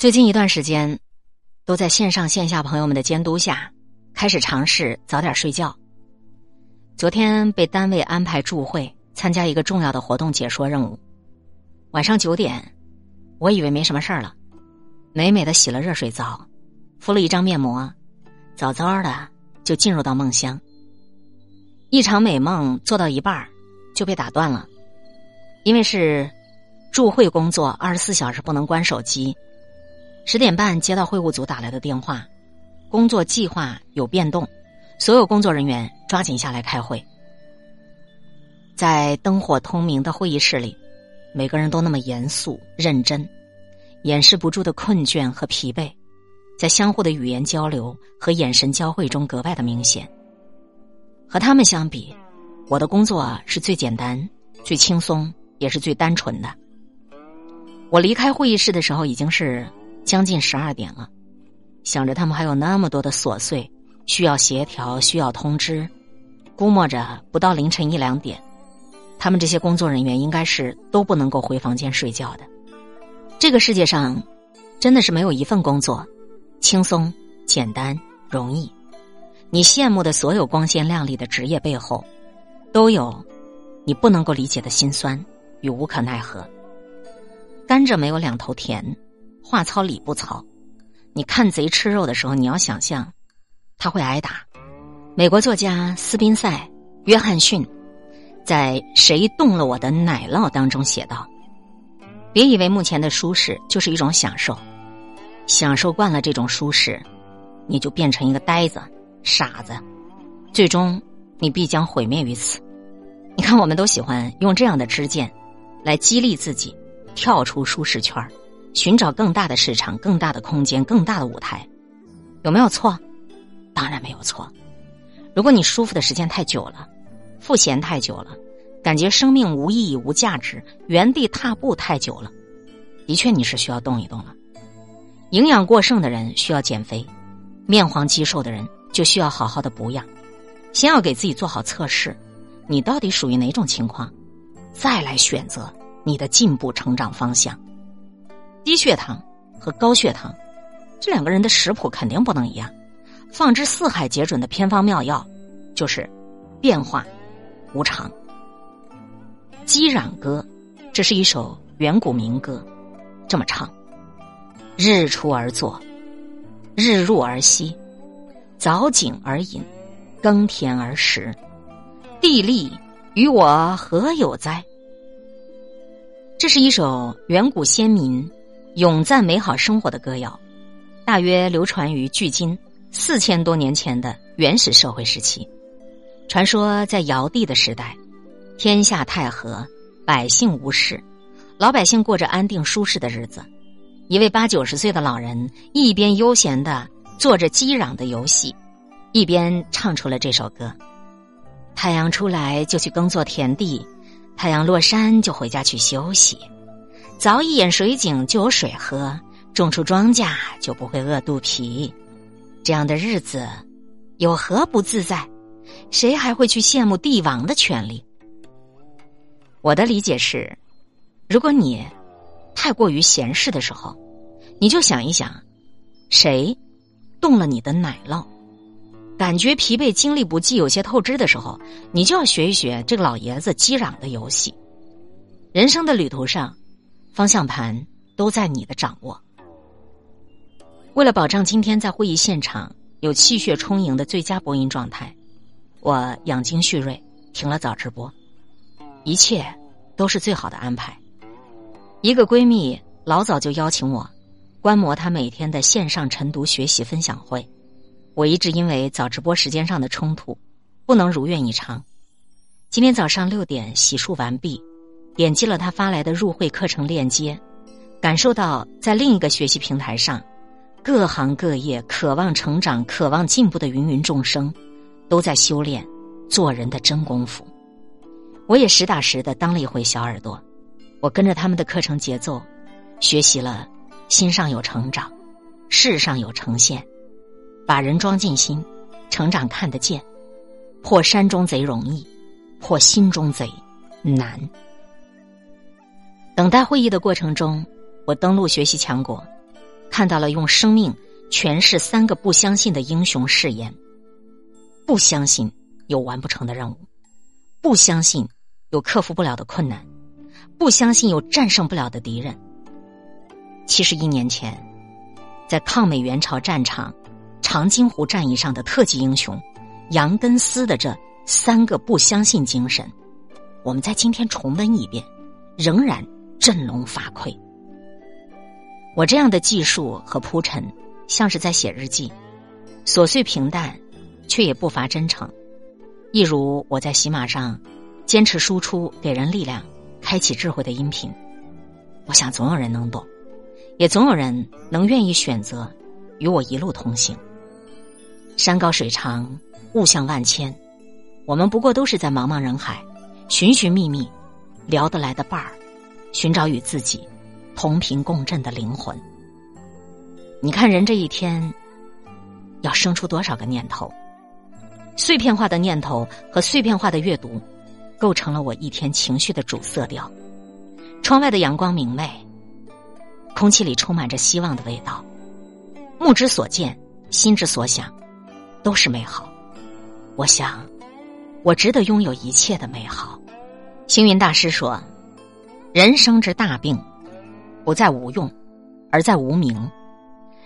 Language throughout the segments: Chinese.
最近一段时间，都在线上线下朋友们的监督下，开始尝试早点睡觉。昨天被单位安排助会，参加一个重要的活动解说任务。晚上九点，我以为没什么事儿了，美美的洗了热水澡，敷了一张面膜，早早的就进入到梦乡。一场美梦做到一半就被打断了，因为是助会工作，二十四小时不能关手机。十点半接到会务组打来的电话，工作计划有变动，所有工作人员抓紧下来开会。在灯火通明的会议室里，每个人都那么严肃认真，掩饰不住的困倦和疲惫，在相互的语言交流和眼神交汇中格外的明显。和他们相比，我的工作是最简单、最轻松，也是最单纯的。我离开会议室的时候，已经是。将近十二点了，想着他们还有那么多的琐碎需要协调、需要通知，估摸着不到凌晨一两点，他们这些工作人员应该是都不能够回房间睡觉的。这个世界上，真的是没有一份工作轻松、简单、容易。你羡慕的所有光鲜亮丽的职业背后，都有你不能够理解的辛酸与无可奈何。甘蔗没有两头甜。话糙理不糙，你看贼吃肉的时候，你要想象他会挨打。美国作家斯宾塞·约翰逊在《谁动了我的奶酪》当中写道：“别以为目前的舒适就是一种享受，享受惯了这种舒适，你就变成一个呆子、傻子，最终你必将毁灭于此。”你看，我们都喜欢用这样的支箭来激励自己跳出舒适圈儿。寻找更大的市场、更大的空间、更大的舞台，有没有错？当然没有错。如果你舒服的时间太久了，赋闲太久了，感觉生命无意义、无价值，原地踏步太久了，的确你是需要动一动了。营养过剩的人需要减肥，面黄肌瘦的人就需要好好的补养。先要给自己做好测试，你到底属于哪种情况，再来选择你的进步成长方向。低血糖和高血糖，这两个人的食谱肯定不能一样。放之四海皆准的偏方妙药，就是变化无常。《击壤歌》，这是一首远古民歌，这么唱：日出而作，日入而息，早景而饮，耕田而食，地利与我何有哉？这是一首远古先民。咏赞美好生活的歌谣，大约流传于距今四千多年前的原始社会时期。传说在尧帝的时代，天下太和，百姓无事，老百姓过着安定舒适的日子。一位八九十岁的老人一边悠闲的做着击壤的游戏，一边唱出了这首歌：太阳出来就去耕作田地，太阳落山就回家去休息。凿一眼水井就有水喝，种出庄稼就不会饿肚皮，这样的日子有何不自在？谁还会去羡慕帝王的权利？我的理解是，如果你太过于闲适的时候，你就想一想，谁动了你的奶酪？感觉疲惫、精力不济、有些透支的时候，你就要学一学这个老爷子激壤的游戏。人生的旅途上。方向盘都在你的掌握。为了保障今天在会议现场有气血充盈的最佳播音状态，我养精蓄锐，停了早直播，一切都是最好的安排。一个闺蜜老早就邀请我观摩她每天的线上晨读学习分享会，我一直因为早直播时间上的冲突，不能如愿以偿。今天早上六点洗漱完毕。点击了他发来的入会课程链接，感受到在另一个学习平台上，各行各业渴望成长、渴望进步的芸芸众生，都在修炼做人的真功夫。我也实打实的当了一回小耳朵，我跟着他们的课程节奏，学习了心上有成长，事上有呈现，把人装进心，成长看得见，破山中贼容易，破心中贼难。等待会议的过程中，我登录学习强国，看。到了用生命诠释三个不相信的英雄誓言：不相信有完不成的任务，不相信有克服不了的困难，不相信有战胜不了的敌人。七十一年前，在抗美援朝战场长津湖战役上的特级英雄杨根思的这三个不相信精神，我们在今天重温一遍，仍然振聋发聩。我这样的技术和铺陈，像是在写日记，琐碎平淡，却也不乏真诚。一如我在喜马上坚持输出给人力量、开启智慧的音频，我想总有人能懂，也总有人能愿意选择与我一路同行。山高水长，物象万千，我们不过都是在茫茫人海寻寻觅觅聊得来的伴儿，寻找与自己。同频共振的灵魂，你看人这一天要生出多少个念头？碎片化的念头和碎片化的阅读，构成了我一天情绪的主色调。窗外的阳光明媚，空气里充满着希望的味道。目之所见，心之所想，都是美好。我想，我值得拥有一切的美好。星云大师说：“人生之大病。”不在无用，而在无名；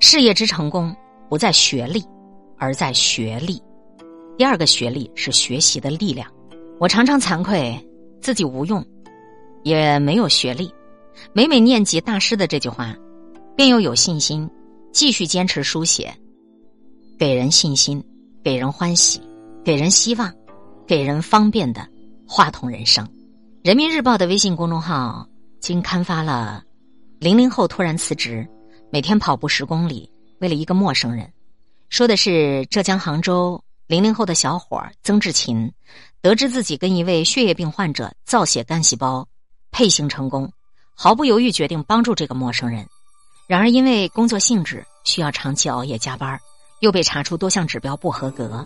事业之成功不在学历，而在学历。第二个学历是学习的力量。我常常惭愧自己无用，也没有学历。每每念及大师的这句话，便又有信心继续坚持书写，给人信心，给人欢喜，给人希望，给人方便的话筒人生。人民日报的微信公众号今刊发了。零零后突然辞职，每天跑步十公里，为了一个陌生人。说的是浙江杭州零零后的小伙曾志勤，得知自己跟一位血液病患者造血干细胞配型成功，毫不犹豫决定帮助这个陌生人。然而因为工作性质需要长期熬夜加班，又被查出多项指标不合格，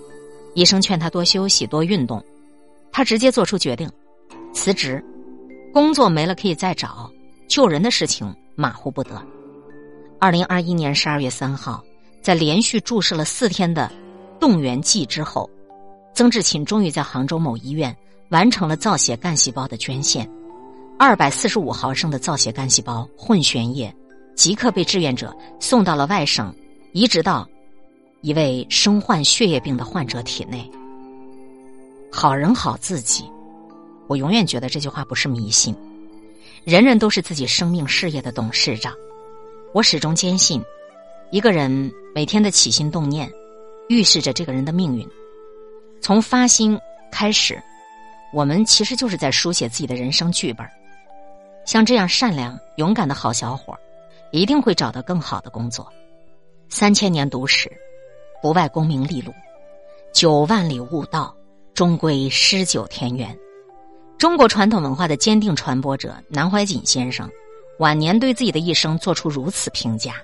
医生劝他多休息多运动，他直接做出决定，辞职，工作没了可以再找。救人的事情马虎不得。二零二一年十二月三号，在连续注射了四天的动员剂之后，曾志勤终于在杭州某医院完成了造血干细胞的捐献。二百四十五毫升的造血干细胞混悬液，即刻被志愿者送到了外省，移植到一位身患血液病的患者体内。好人好自己，我永远觉得这句话不是迷信。人人都是自己生命事业的董事长，我始终坚信，一个人每天的起心动念，预示着这个人的命运。从发心开始，我们其实就是在书写自己的人生剧本。像这样善良勇敢的好小伙，一定会找到更好的工作。三千年读史，不外功名利禄；九万里悟道，终归诗酒田园。中国传统文化的坚定传播者南怀瑾先生，晚年对自己的一生做出如此评价：“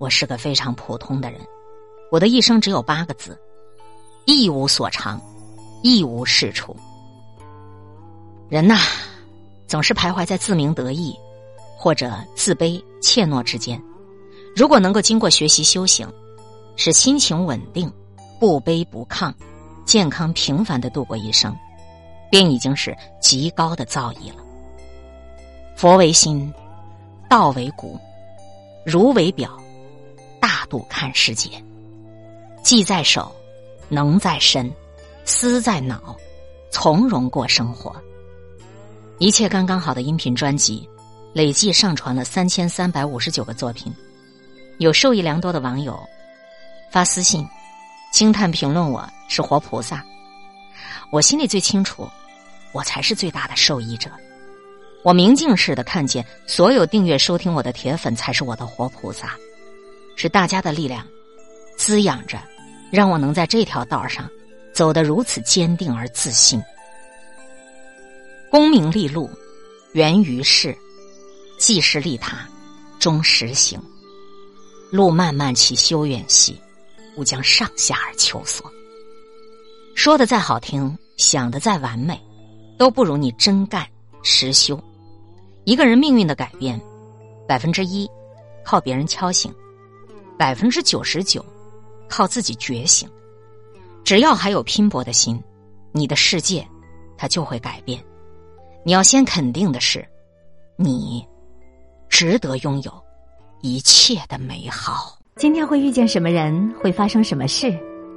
我是个非常普通的人，我的一生只有八个字：一无所长，一无是处。人呐，总是徘徊在自鸣得意或者自卑怯懦之间。如果能够经过学习修行，使心情稳定，不卑不亢，健康平凡的度过一生。”便已经是极高的造诣了。佛为心，道为骨，儒为表，大度看世界。技在手，能在身，思在脑，从容过生活。一切刚刚好的音频专辑，累计上传了三千三百五十九个作品。有受益良多的网友发私信惊叹评论：“我是活菩萨。”我心里最清楚。我才是最大的受益者。我明镜似的看见，所有订阅收听我的铁粉才是我的活菩萨，是大家的力量滋养着，让我能在这条道上走得如此坚定而自信。功名利禄源于世，济世利他终实行。路漫漫其修远兮，吾将上下而求索。说的再好听，想的再完美。都不如你真干实修。一个人命运的改变，百分之一靠别人敲醒，百分之九十九靠自己觉醒。只要还有拼搏的心，你的世界它就会改变。你要先肯定的是，你值得拥有一切的美好。今天会遇见什么人，会发生什么事，